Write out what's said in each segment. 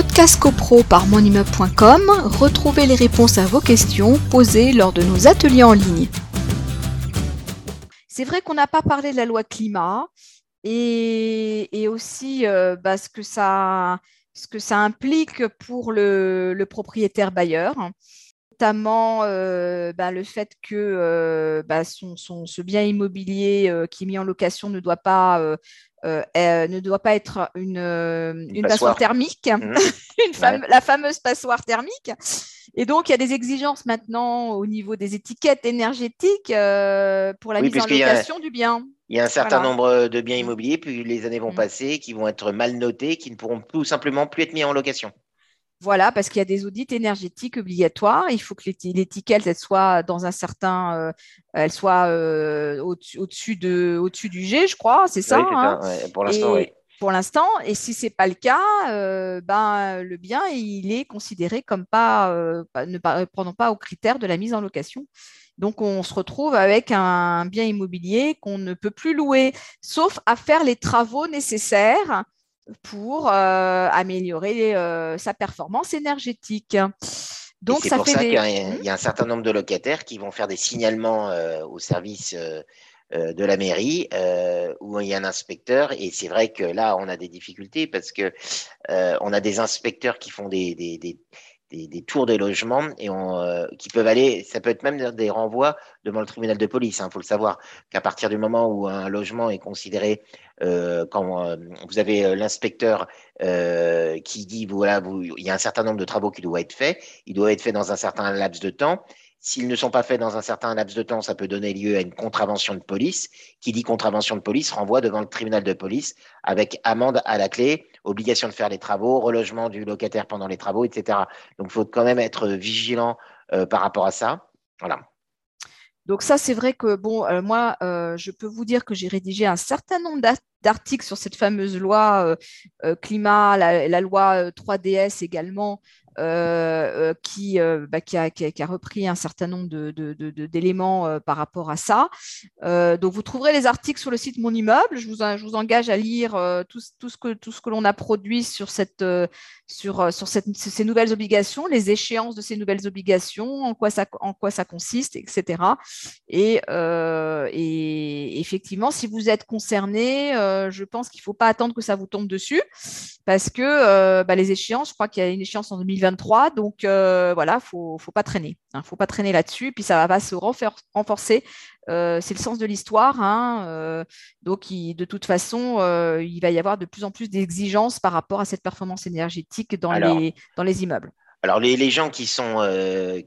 Podcast CoPro par monimmeuble.com, retrouvez les réponses à vos questions posées lors de nos ateliers en ligne. C'est vrai qu'on n'a pas parlé de la loi climat et, aussi euh, bah, ce, que ça, ce, que ça, implique pour le, propriétaire bailleur notamment euh, bah, le fait que euh, bah, son, ce bien immobilier qui est mis en location ne doit pas euh, ne doit pas être une, euh, une, passoire. thermique, mmh. une la fameuse passoire thermique. Et donc, il y a des exigences maintenant au niveau des étiquettes énergétiques euh, pour la mise en location du bien. Il y a un certain nombre de biens immobiliers, puis les années vont mmh. passer, qui vont être mal notés, qui ne pourront tout simplement plus être mis en location. Voilà, parce qu'il y a des audits énergétiques obligatoires. Il faut que l'étiquette soit dans un certain, euh, elle soit euh, au-dessus de, au-dessus du G, je crois, c'est ça. Hein. pour l'instant, oui. Pour l'instant, et si c'est pas le cas, euh, ben le bien il est considéré comme pas, ne répondant pas aux critères de la mise en location. Donc, on se retrouve avec un bien immobilier qu'on ne peut plus louer, sauf à faire les travaux nécessaires pour euh, améliorer euh, sa performance énergétique. Donc, c'est pour ça qu'il y, a un certain nombre de locataires qui vont faire des signalements euh, au service de la mairie où il y a un inspecteur. Et c'est vrai que là, on a des difficultés parce que on a des inspecteurs qui font des, des, tours des logements et on, qui peuvent aller, ça peut être même des renvois devant le tribunal de police. Il hein, faut le savoir qu'à partir du moment où un logement est considéré euh, quand euh, vous avez euh, l'inspecteur qui dit voilà, vous, il y a un certain nombre de travaux qui doivent être faits, ils doivent être faits dans un certain laps de temps. S'ils ne sont pas faits dans un certain laps de temps, ça peut donner lieu à une contravention de police. Qui dit contravention de police renvoie devant le tribunal de police avec amende à la clé, obligation de faire les travaux, relogement du locataire pendant les travaux, etc. Donc, il faut quand même être vigilant par rapport à ça. Voilà. Donc ça, c'est vrai que bon, euh, moi, euh, je peux vous dire que j'ai rédigé un certain nombre d'articles sur cette fameuse loi euh, climat, la, loi 3DS également, euh, euh, qui, euh, bah, qui, a, repris un certain nombre d'éléments par rapport à ça. donc, vous trouverez les articles sur le site Mon Immeuble. Je vous, engage à lire tout, ce que, que l'on a produit sur, cette, sur, sur ces nouvelles obligations, les échéances de ces nouvelles obligations, en quoi ça, en quoi ça consiste, etc. Et, et effectivement, si vous êtes concerné, je pense qu'il ne faut pas attendre que ça vous tombe dessus parce que bah, les échéances, je crois qu'il y a une échéance en 2020 donc euh, voilà, faut, faut pas traîner. Hein, faut pas traîner là-dessus. Puis ça va se renforcer. Euh, c'est le sens de l'histoire. Hein, euh, donc, de toute façon, il va y avoir de plus en plus d'exigences par rapport à cette performance énergétique dans, les, dans les immeubles. Alors les, gens qui sont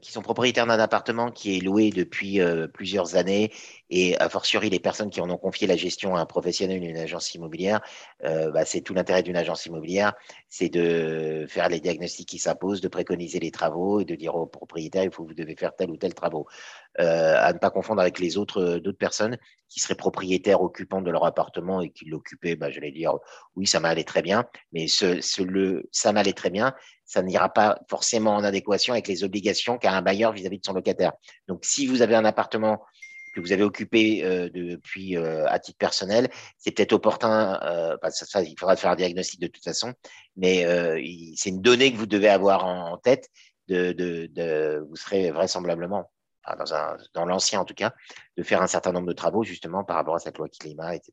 qui sont propriétaires d'un appartement qui est loué depuis plusieurs années et a fortiori les personnes qui en ont confié la gestion à un professionnel, une agence immobilière, bah, c'est tout l'intérêt d'une agence immobilière, c'est de faire les diagnostics qui s'imposent, de préconiser les travaux et de dire au propriétaire il faut vous devez faire tel ou tel travaux. Euh, à ne pas confondre avec les autres euh, d'autres personnes qui seraient propriétaires occupants de leur appartement et qui l'occupaient, bah, j'allais dire oui, ça m'allait très bien, mais ça m'allait très bien, ça n'ira pas forcément en adéquation avec les obligations qu'a un bailleur vis-à-vis de son locataire. Donc, si vous avez un appartement que vous avez occupé euh, depuis euh, à titre personnel, c'est peut-être opportun. Euh, bah, ça, il faudra faire un diagnostic de toute façon, mais c'est une donnée que vous devez avoir en, tête. De, de, de, vous serez vraisemblablement dans, dans l'ancien en tout cas, de faire un certain nombre de travaux justement par rapport à cette loi climat, etc.